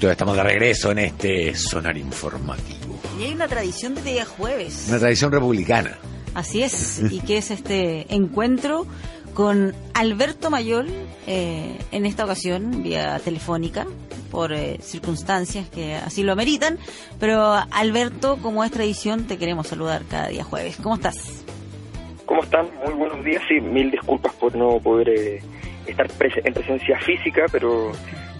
Estamos de regreso en este sonar informativo. Y hay una tradición de día jueves. Una tradición republicana. Así es, y que es este encuentro con Alberto Mayol, eh, en esta ocasión vía telefónica, por eh, circunstancias que así lo ameritan. Pero Alberto, como es tradición, te queremos saludar cada día jueves. ¿Cómo estás? ¿Cómo están? Muy buenos días. Sí, mil disculpas por no poder eh, estar en presencia física, pero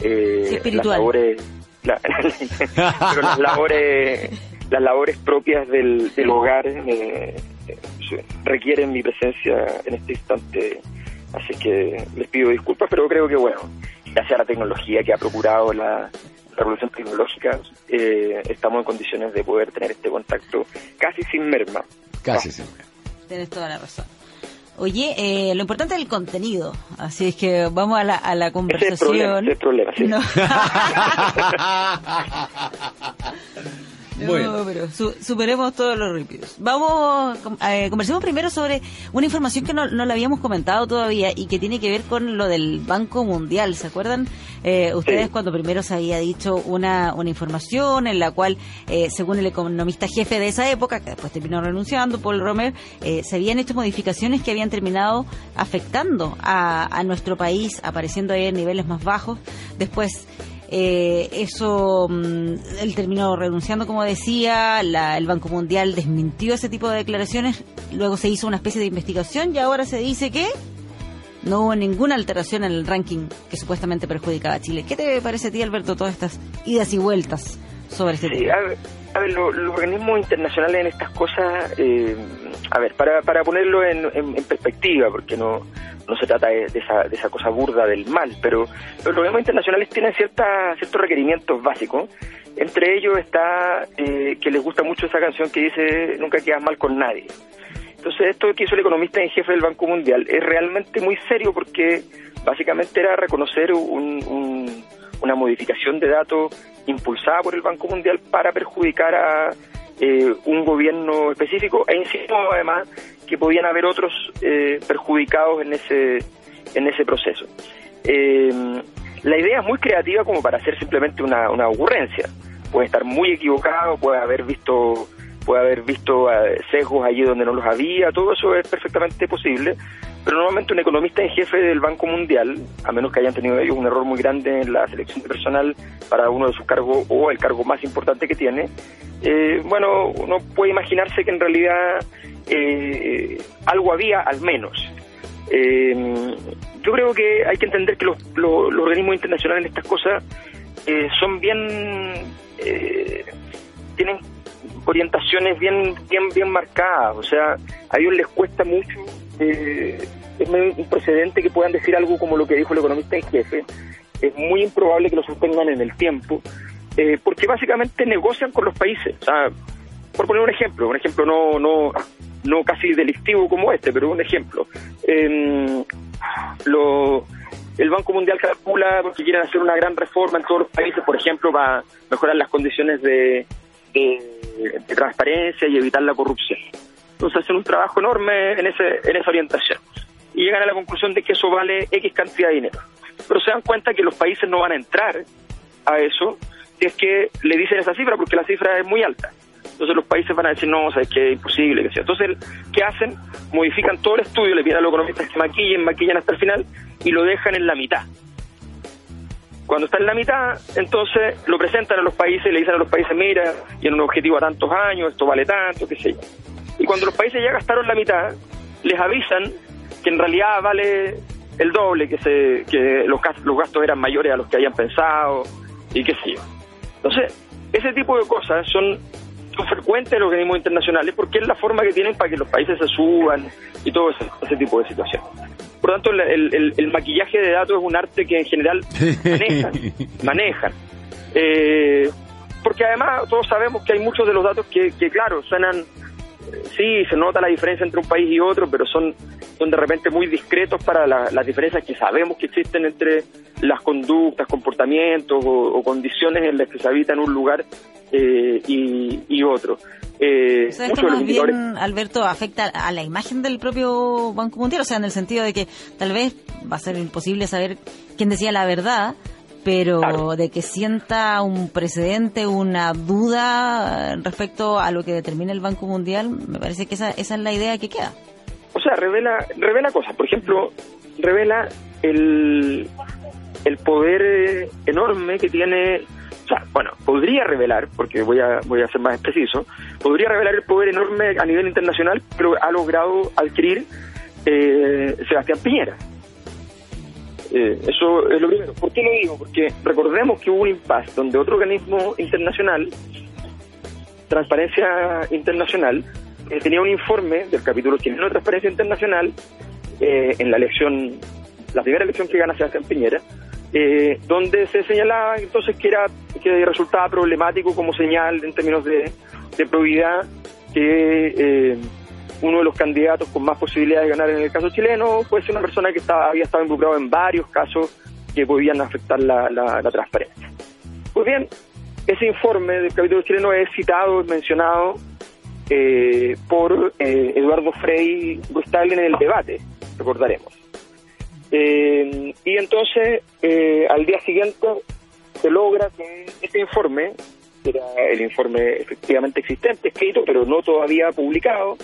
eh, las labores, pero las labores, las labores propias del, hogar eh, requieren mi presencia en este instante. Así que les pido disculpas, pero creo que bueno, gracias a la tecnología que ha procurado la, revolución tecnológica, eh, estamos en condiciones de poder tener este contacto casi sin merma. Casi sin merma. Tienes toda la razón. Oye, eh, lo importante es el contenido, así es que vamos a la, a la conversación. Ese es el problema, ese es el problema sí. No, pero superemos todos los rípidos. Vamos, eh, conversemos primero sobre una información que no, no la habíamos comentado todavía y que tiene que ver con lo del Banco Mundial. ¿Se acuerdan eh, ustedes cuando primero se había dicho una, una información en la cual, eh, según el economista jefe de esa época, que después terminó renunciando, Paul Romer, eh, se habían hecho modificaciones que habían terminado afectando a, a nuestro país, apareciendo ahí en niveles más bajos. Después, eh, eso, mm, él terminó renunciando, como decía, el Banco Mundial desmintió ese tipo de declaraciones, luego se hizo una especie de investigación y ahora se dice que no hubo ninguna alteración en el ranking que supuestamente perjudicaba a Chile. ¿Qué te parece a ti, Alberto, todas estas idas y vueltas sobre este tema? A ver, los organismos internacionales en estas cosas, eh, a ver, para, para ponerlo en, perspectiva, porque no, no se trata de, esa, de esa cosa burda del mal, pero los organismos internacionales tienen cierta, ciertos requerimientos básicos. Entre ellos está eh, que les gusta mucho esa canción que dice nunca quedas mal con nadie. Entonces esto que hizo el economista en jefe del Banco Mundial es realmente muy serio porque básicamente era reconocer una modificación de datos impulsada por el Banco Mundial para perjudicar a eh, un gobierno específico e insinuó además que podían haber otros eh, perjudicados en ese en ese proceso. Eh, la idea es muy creativa como para hacer simplemente una, una ocurrencia. Puede estar muy equivocado, puede haber visto puede haber visto eh, sesgos allí donde no los había, todo eso es perfectamente posible, pero normalmente un economista en jefe del Banco Mundial, a menos que hayan tenido ellos un error muy grande en la selección de personal para uno de sus cargos o el cargo más importante que tiene, eh, bueno, uno puede imaginarse que en realidad eh, algo había al menos. yo creo que hay que entender que los, organismos internacionales en estas cosas son bien tienen orientaciones bien bien bien marcadas, o sea, a ellos les cuesta mucho, eh, es un precedente que puedan decir algo como lo que dijo el economista en jefe, es muy improbable que lo sostengan en el tiempo, eh, porque básicamente negocian con los países, o por poner un ejemplo, un ejemplo no no no casi delictivo como este, pero un ejemplo. lo, el Banco Mundial calcula porque quieren hacer una gran reforma en todos los países, por ejemplo, para mejorar las condiciones de, de, transparencia y evitar la corrupción. Entonces hacen un trabajo enorme en, ese, en esa orientación y llegan a la conclusión de que eso vale X cantidad de dinero. Pero se dan cuenta que los países no van a entrar a eso si es que le dicen esa cifra porque la cifra es muy alta. Entonces los países van a decir, no, o sea, es que es imposible que sea. Entonces, ¿qué hacen? Modifican todo el estudio, le piden a los economistas que maquillen, maquillan hasta el final y lo dejan en la mitad. Cuando está en la mitad, entonces lo presentan a los países y le dicen a los países, mira, en un objetivo a tantos años, esto vale tanto, qué sé. Y cuando los países ya gastaron la mitad, les avisan que en realidad vale el doble, que se que los, los gastos eran mayores a los que habían pensado y qué sé yo. Entonces, ese tipo de cosas son, son frecuentes en los organismos internacionales porque es la forma que tienen para que los países se suban y todo ese, ese tipo de situaciones. Por lo tanto, el, maquillaje de datos es un arte que en general manejan. manejan. Eh, porque además todos sabemos que hay muchos de los datos que, claro, suenan, sí, se nota la diferencia entre un país y otro, pero son, son de repente muy discretos para las diferencias que sabemos que existen entre las conductas, comportamientos o, condiciones en las que se habita en un lugar eh, y, y otro. Eh, esto más bien, Alberto, afecta a la imagen del propio Banco Mundial? O sea, en el sentido de que tal vez va a ser imposible saber quién decía la verdad, pero de que sienta un precedente, una duda respecto a lo que determina el Banco Mundial, me parece que esa, esa es la idea que queda. O sea, revela, revela cosas. Por ejemplo, revela el, el poder enorme que tiene o sea, bueno, podría revelar, porque voy a, voy a ser más preciso, podría revelar el poder enorme a nivel internacional, pero ha logrado adquirir eh, Sebastián Piñera. Eh, eso es lo primero. ¿Por qué lo digo? Porque recordemos que hubo un impasse donde otro organismo internacional, Transparencia Internacional, eh, tenía un informe del capítulo chileno de Transparencia Internacional eh, en la elección, la primera elección que gana Sebastián Piñera, donde se señalaba entonces que era que resultaba problemático como señal en términos de, de probidad que uno de los candidatos con más posibilidades de ganar en el caso chileno puede ser una persona que estaba, había estado involucrado en varios casos que podían afectar la, transparencia. Pues bien, ese informe del capítulo chileno es citado, es mencionado eh, por eh, Eduardo Frei Gustaglen en el debate, recordaremos. Eh, y entonces, al día siguiente, se logra que este informe, que era el informe efectivamente existente, escrito, pero no todavía publicado,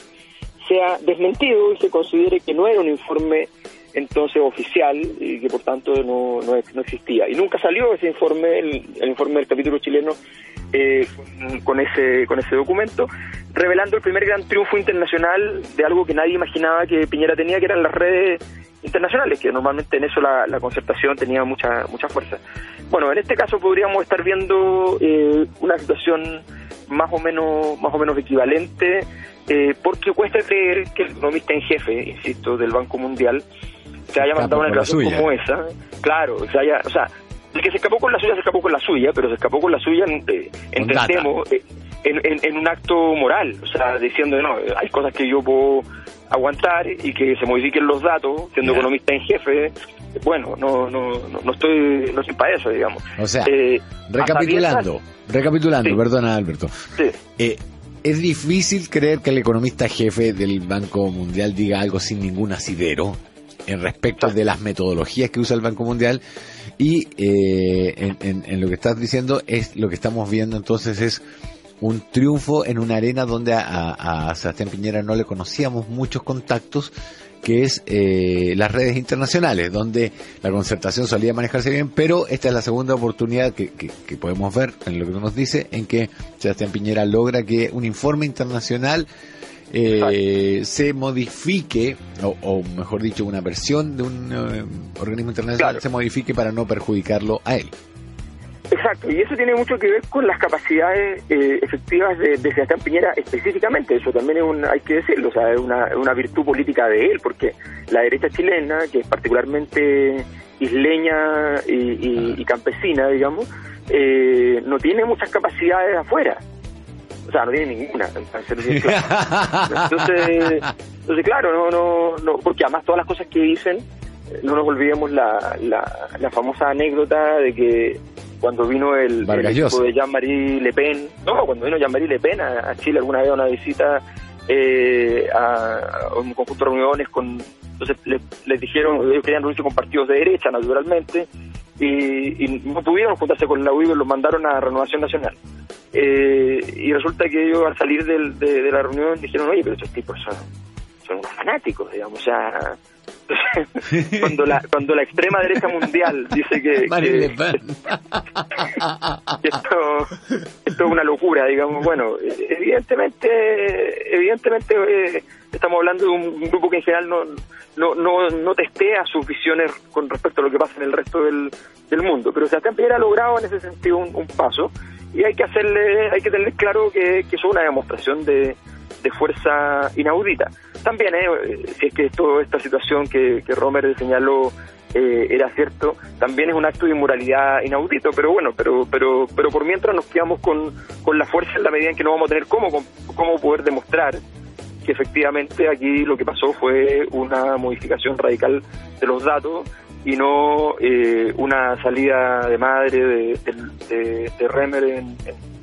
sea desmentido y se considere que no era un informe entonces oficial y que por tanto no, no, existía. Y nunca salió ese informe, el, informe del capítulo chileno, eh, con, ese, con ese documento, revelando el primer gran triunfo internacional de algo que nadie imaginaba que Piñera tenía, que eran las redes internacionales, que normalmente en eso la, concertación tenía mucha, mucha fuerza. Bueno, en este caso podríamos estar viendo eh, una situación más o menos, más o menos equivalente eh, porque cuesta creer que el economista en jefe, insisto, del Banco Mundial, se haya mandado una declaración como esa. Claro, se haya, o sea, el que se escapó con la suya se escapó con la suya, pero se escapó con la suya, eh, entendemos, eh, en, un acto moral, o sea, diciendo, no, hay cosas que yo puedo aguantar y que se modifiquen los datos, siendo economista en jefe, bueno, no, no, no, estoy, no estoy para eso, digamos. O sea, recapitulando, recapitulando, perdona Alberto. Sí es difícil creer que el economista jefe del Banco Mundial diga algo sin ningún asidero en respecto de las metodologías que usa el Banco Mundial. Y eh, en, lo que estás diciendo es lo que estamos viendo entonces es un triunfo en una arena donde a, a Sebastián Piñera no le conocíamos muchos contactos que es eh, las redes internacionales, donde la concertación solía manejarse bien, pero esta es la segunda oportunidad que, que, podemos ver en lo que nos dice, en que Sebastián Piñera logra que un informe internacional eh, se modifique, o, mejor dicho, una versión de un eh, organismo internacional se modifique para no perjudicarlo a él. Exacto, y eso tiene mucho que ver con las capacidades eh, efectivas de, de, Sebastián Piñera específicamente, eso también es un, hay que decirlo, o sea, es una, una virtud política de él, porque la derecha chilena, que es particularmente isleña y, campesina, digamos, eh, no tiene muchas capacidades afuera, o sea, no tiene ninguna, entonces, entonces claro, no, no, no, porque además todas las cosas que dicen, no nos olvidemos la, la, la famosa anécdota de que cuando vino el, equipo de Jean-Marie Le Pen, no, cuando vino Jean-Marie Le Pen a, Chile alguna vez a una visita eh, a, un conjunto de reuniones con entonces les, dijeron ellos querían reunirse con partidos de derecha naturalmente y, no pudieron juntarse con la UIB y los mandaron a Renovación Nacional. Eh, y resulta que ellos al salir de, la reunión dijeron oye pero estos tipos son, son unos fanáticos digamos o sea cuando la cuando la extrema derecha mundial dice que, esto, es una locura digamos. Bueno evidentemente evidentemente eh, estamos hablando de un, grupo que en general no no, no no testea sus visiones con respecto a lo que pasa en el resto del, del mundo. Pero Sebastián Piñera ha logrado en ese sentido un, paso y hay que hacerle hay que tener claro que, que eso es una demostración de de fuerza inaudita. También, eh, si es que toda esta situación que, que Romer señaló eh, era cierto, también es un acto de inmoralidad inaudito, pero bueno, pero pero pero por mientras nos quedamos con, con la fuerza en la medida en que no vamos a tener cómo, cómo poder demostrar que efectivamente aquí lo que pasó fue una modificación radical de los datos y no eh, una salida de madre de, de, de, Remer en,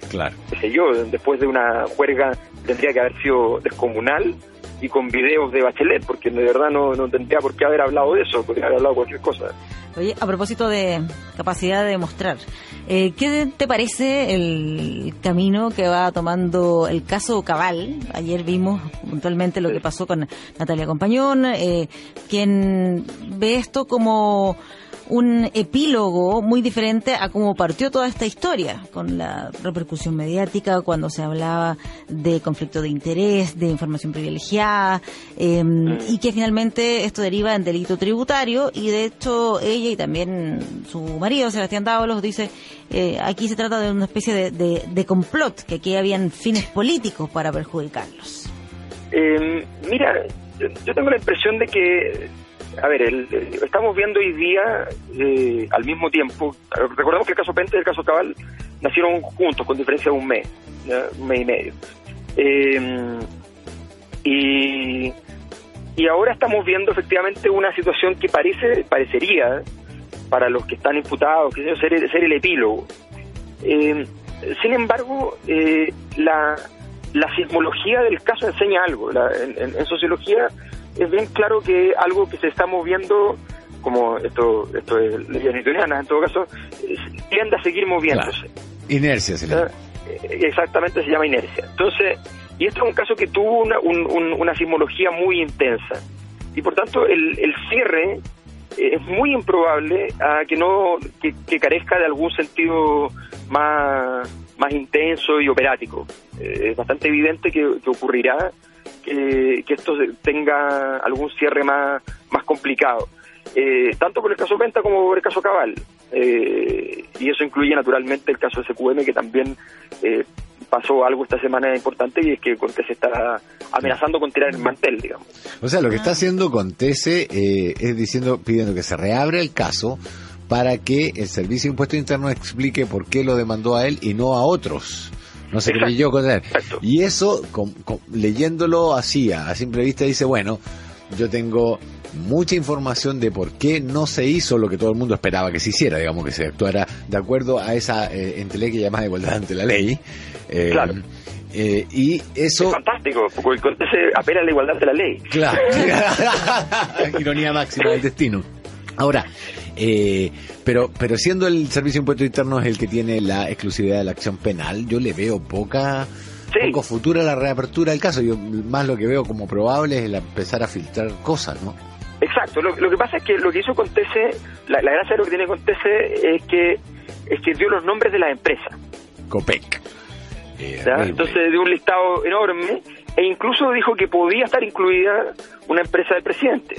claro. qué sé yo, después de una juerga tendría que haber sido descomunal y con videos de Bachelet, porque de verdad no, no tendría por qué haber hablado de eso, podría haber hablado cualquier cosa. Oye, a propósito de capacidad de demostrar, eh, ¿qué te parece el camino que va tomando el caso Cabal? Ayer vimos puntualmente lo que pasó con Natalia Compañón, eh, quien ve esto como un epílogo muy diferente a cómo partió toda esta historia, con la repercusión mediática, cuando se hablaba de conflicto de interés, de información privilegiada, em, y que finalmente esto deriva en delito tributario, y de hecho ella y también su marido, Sebastián Dávalos, dice, eh, aquí se trata de una especie de, de, complot, que aquí habían fines políticos para perjudicarlos. Em, mira, yo tengo la impresión de que a ver, el, estamos viendo hoy día eh, al mismo tiempo, recordemos que el caso Pente y el caso Cabal nacieron juntos, con diferencia de un mes, un mes y medio. Em, y, y ahora estamos viendo efectivamente una situación que parece parecería, para los que están imputados, que ser, ser el epílogo. Em, sin embargo, eh, la, la sismología del caso enseña algo. en sociología es bien claro que algo que se está moviendo, como esto, esto es ley en todo caso, tiende a seguir moviéndose. Inercia se. Eh, exactamente se llama inercia. Entonces, y esto es un caso que tuvo una, una sismología muy intensa. Y por tanto, el, el cierre eh, es muy improbable a que no que, carezca de algún sentido más, más intenso y operático. Eh, es bastante evidente que, que ocurrirá que, esto tenga algún cierre más, más complicado. Eh, tanto por el caso Penta como por el caso Cabal. Eh, y eso incluye naturalmente el caso de SQM, que también eh, pasó algo esta semana importante y es que Cortés está amenazando con tirar el mantel, digamos. O sea, lo que está haciendo Contese es diciendo, pidiendo que se reabra el caso para que el Servicio de Impuesto Interno explique por qué lo demandó a él y no a otros no sé qué yo con él. Y eso, leyéndolo así, a, simple vista, dice, bueno, yo tengo mucha información de por qué no se hizo lo que todo el mundo esperaba que se hiciera, digamos, que se actuara de acuerdo a esa eh, que llamada igualdad ante la ley. Eh, claro. Eh, y eso... Es fantástico, porque se apela a la igualdad de la ley. Claro. Ironía máxima del destino. Ahora, eh, pero, pero siendo el Servicio de Impuestos Internos el que tiene la exclusividad de la acción penal, yo le veo poca poco futuro a la reapertura del caso. Yo más lo que veo como probable es el empezar a filtrar cosas, ¿no? Exacto. Lo, que pasa es que lo que hizo Contese, la, la gracia de lo que tiene Contese es que es que dio los nombres de las empresas. COPEC. Eh, Entonces dio un listado enorme e incluso dijo que podía estar incluida una empresa del presidente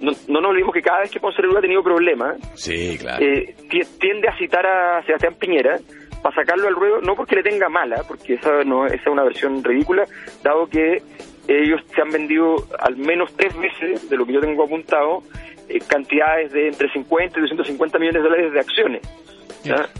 no, no nos olvidemos que cada vez que Ponce Lerura ha tenido problemas, sí, claro. Eh, tiende a citar a Sebastián Piñera para sacarlo al ruedo, no porque le tenga mala, porque esa, no, esa es una versión ridícula, dado que ellos se han vendido al menos tres veces, de lo que yo tengo apuntado, eh, cantidades de entre 50 y 250 millones de dólares de acciones.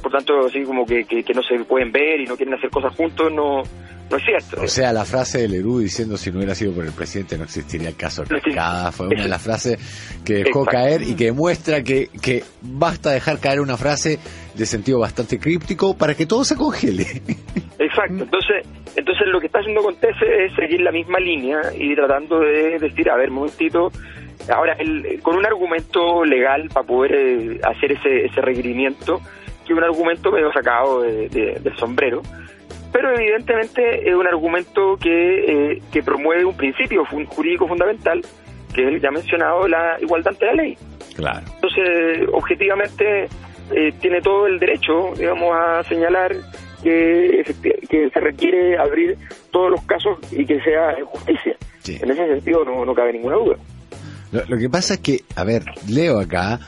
Por tanto, así como que, que, no se pueden ver y no quieren hacer cosas juntos, no, no es cierto. O sea, la frase de Lerú diciendo si no hubiera sido por el presidente no existiría el caso Cascada fue una de las frases que dejó caer y que demuestra que, que basta dejar caer una frase de sentido bastante críptico para que todo se congele. Exacto, entonces entonces lo que está haciendo Contese es seguir la misma línea y tratando de decir, a ver, momentito, ahora el, con un argumento legal para poder eh, hacer ese, ese requerimiento, que un argumento medio sacado del sombrero, pero evidentemente es un argumento que, eh, que promueve un principio jurídico fundamental, que es el ya mencionado, la igualdad ante la ley. Claro. Entonces, objetivamente, eh, tiene todo el derecho, digamos, a señalar que, que se requiere abrir todos los casos y que sea justicia. En ese sentido no, no cabe ninguna duda. Lo, que pasa es que, a ver, leo acá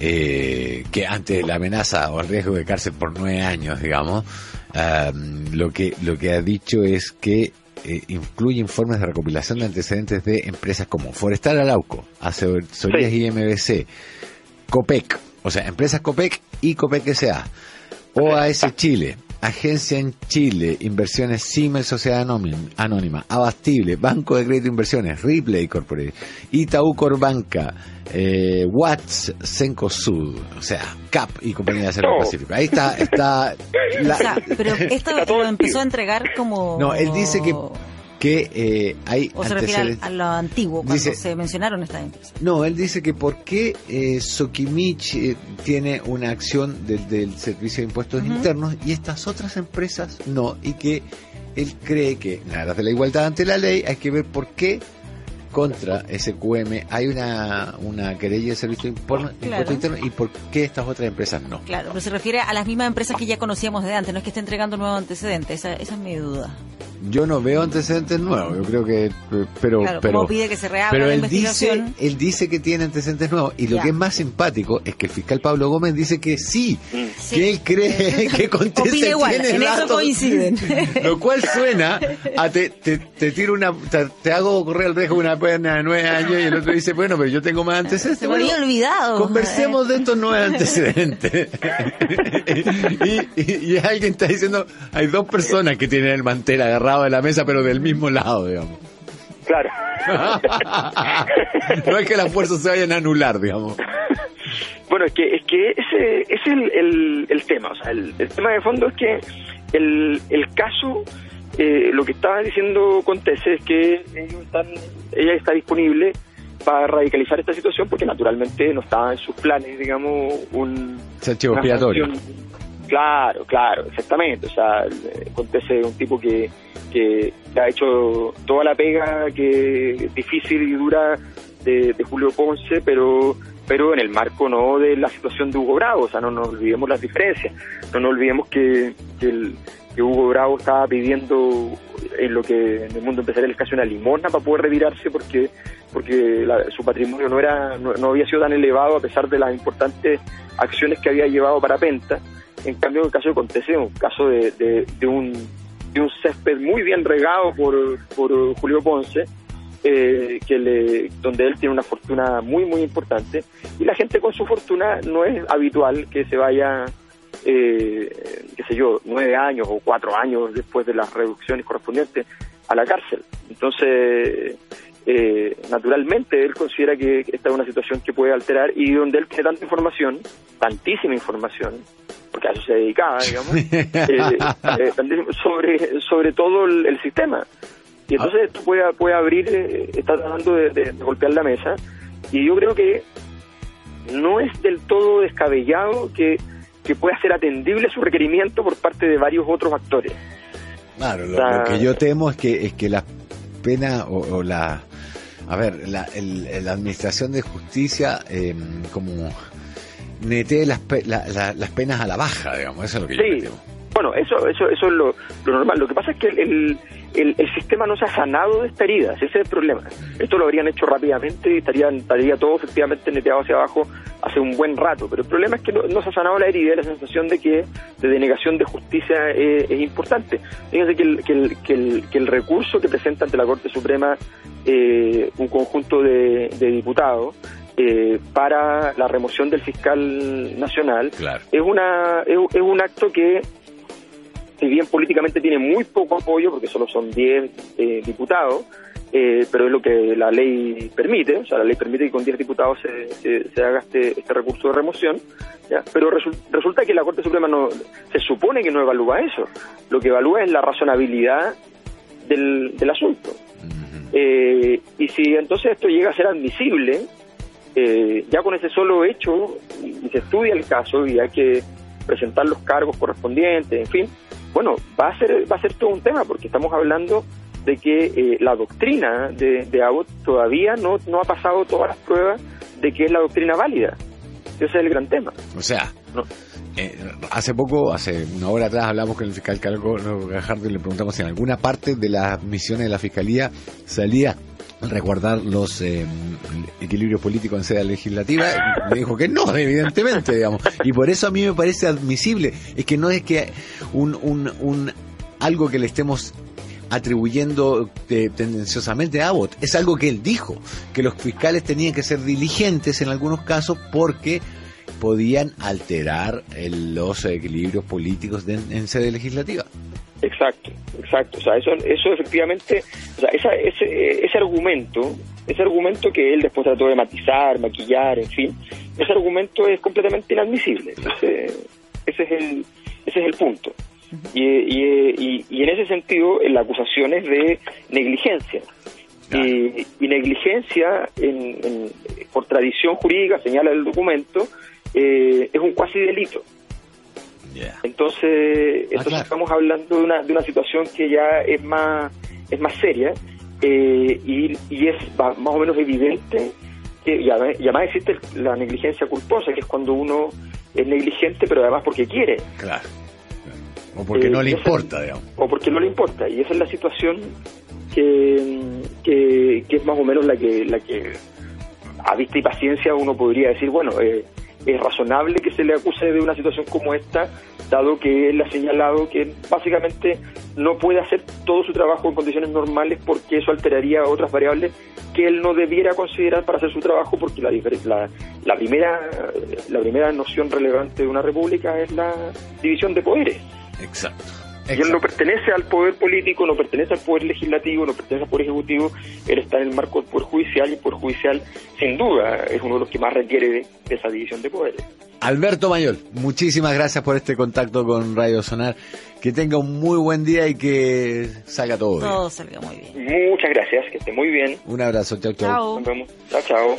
eh, que ante la amenaza o el riesgo de cárcel por nueve años, digamos, lo que lo que ha dicho es que eh, incluye informes de recopilación de antecedentes de empresas como Forestal Arauco, Asesorías y MBC, COPEC, o sea, empresas COPEC y COPEC S.A., OAS Chile, Agencia en Chile, Inversiones Siemens Sociedad Anónima, Abastible, Banco de Crédito e Inversiones, Ripley Corporate, Itaú Corbanca, eh, Watts, Sud, o sea, CAP y Compañía de Acero Pacífico. Ahí está, está. o sea, pero esto lo empezó a entregar como. No, él dice que que eh, hay o se refiere a, lo antiguo cuando se mencionaron estas empresas. No él dice que por qué eh, Sokimich eh, tiene una acción del, servicio de impuestos internos y estas otras empresas no y que él cree que nada de la igualdad ante la ley hay que ver por qué contra SQM hay una, una querella de servicio de impuestos internos y por qué estas otras empresas no. Claro, pero se refiere a las mismas empresas que ya conocíamos de antes, no es que esté entregando nuevos antecedentes, esa, esa es mi duda yo no veo antecedentes nuevos, yo creo que pero pero pide que se reabra pero la él investigación? dice él dice que tiene antecedentes nuevos y lo que es más simpático es que el fiscal Pablo Gómez dice que sí, que él cree que contesta igual, en eso coinciden. Lo cual suena a te, te, tiro una te, hago correr al riesgo una pena de nueve años y el otro dice, bueno, pero yo tengo más antecedentes. Se me había olvidado. Conversemos de estos nueve antecedentes. y, y alguien está diciendo, hay dos personas que tienen el mantel agarrado de la mesa, pero del mismo lado, digamos. Claro. no es que las fuerzas se vayan a anular, digamos. Bueno, es que, es que ese, es el, el, tema. O sea, el, tema de fondo es que el, el caso, eh, lo que estaba diciendo Contese es que ella está disponible para radicalizar esta situación porque naturalmente no estaba en sus planes, digamos, un... expiatorio. Claro, claro, exactamente. O sea, Contese es un tipo que, que ha hecho toda la pega que difícil y dura de, Julio Ponce, pero pero en el marco no de la situación de Hugo Bravo, o sea, no nos olvidemos las diferencias, no nos olvidemos que, que, Hugo Bravo estaba pidiendo en lo que en el mundo empresarial casi una limosna para poder retirarse porque porque su patrimonio no era no, había sido tan elevado a pesar de las importantes acciones que había llevado para Penta en cambio, en el caso de Contese, un caso de, de, un, de un césped muy bien regado por, por Julio Ponce, eh, que le, donde él tiene una fortuna muy, muy importante, y la gente con su fortuna no es habitual que se vaya, eh, qué sé yo, nueve años o cuatro años después de las reducciones correspondientes a la cárcel. Entonces, eh, naturalmente él considera que esta es una situación que puede alterar y donde él tiene tanta información, tantísima información, porque a eso se dedicaba, digamos, eh, eh, sobre, sobre todo el, sistema. Y entonces esto puede, puede abrir, está tratando de, golpear la mesa, y yo creo que no es del todo descabellado que, que pueda ser atendible su requerimiento por parte de varios otros actores. Claro, lo, que yo temo es que, es que la pena o la a ver, la, la administración de justicia eh, como nete las, las penas a la baja, digamos, eso es lo que sí. Bueno, eso, eso, eso es lo, normal. Lo que pasa es que el, el, sistema no se ha sanado de esta herida, ese es el problema. Esto lo habrían hecho rápidamente y estaría, estaría todo efectivamente neteado hacia abajo hace un buen rato. Pero el problema es que no, se ha sanado la herida y la sensación de que de denegación de justicia es, importante. Fíjense que el, que, el, que, el, que el recurso que presenta ante la Corte Suprema eh, un conjunto de, diputados eh, para la remoción del fiscal nacional es una es, un acto que si bien políticamente tiene muy poco apoyo, porque solo son 10 eh, diputados, eh, pero es lo que la ley permite, o sea, la ley permite que con 10 diputados se, se, haga este, este, recurso de remoción, pero resulta que la Corte Suprema no se supone que no evalúa eso, lo que evalúa es la razonabilidad del, del asunto. Eh, y si entonces esto llega a ser admisible, ya con ese solo hecho, y se estudia el caso y hay que presentar los cargos correspondientes, en fin, bueno, va a ser va a ser todo un tema porque estamos hablando de que eh, la doctrina de, de Abbott todavía no, no ha pasado todas las pruebas de que es la doctrina válida. Ese es el gran tema. O sea, eh, hace poco, hace una hora atrás, hablamos con el fiscal Carlos Gajardo y le preguntamos si en alguna parte de las misiones de la fiscalía salía resguardar los eh, equilibrios políticos en sede legislativa, me dijo que no, evidentemente, digamos. Y por eso a mí me parece admisible. Es que no es que un, un, un algo que le estemos atribuyendo eh, tendenciosamente a Abbott, es algo que él dijo, que los fiscales tenían que ser diligentes en algunos casos porque podían alterar los equilibrios políticos en sede legislativa. Exacto, exacto. O sea, eso, eso efectivamente, o sea, ese, ese argumento, ese argumento que él después trató de matizar, maquillar, en fin, ese argumento es completamente inadmisible. Ese, ese es el, ese es el punto. y, y, en ese sentido la acusación es de negligencia. Y, negligencia, en, por tradición jurídica, señala el documento, eh, es un cuasi delito. Entonces, ah, estamos hablando de una, de una situación que ya es más, es más seria eh, y, y, es más o menos evidente que ya, además existe la negligencia culposa, que es cuando uno es negligente, pero además porque quiere. Claro. O porque no le eh, importa, digamos. O porque no le importa. Y esa es la situación que, que, es más o menos la que, la que a vista y paciencia uno podría decir, bueno, eh, es razonable que se le acuse de una situación como esta, dado que él ha señalado que básicamente no puede hacer todo su trabajo en condiciones normales porque eso alteraría otras variables que él no debiera considerar para hacer su trabajo porque la, la, la primera la primera noción relevante de una república es la división de poderes. Exacto. Y él no pertenece al poder político, no pertenece al poder legislativo, no pertenece al poder ejecutivo, él está en el marco del poder judicial y el poder judicial, sin duda, es uno de los que más requiere de, esa división de poderes. Alberto Mayol, muchísimas gracias por este contacto con Radio Sonar. Que tenga un muy buen día y que salga todo bien. Todo salga muy bien. Muchas gracias, que esté muy bien. Un abrazo, chao, chao. Nos vemos. Chao, chao.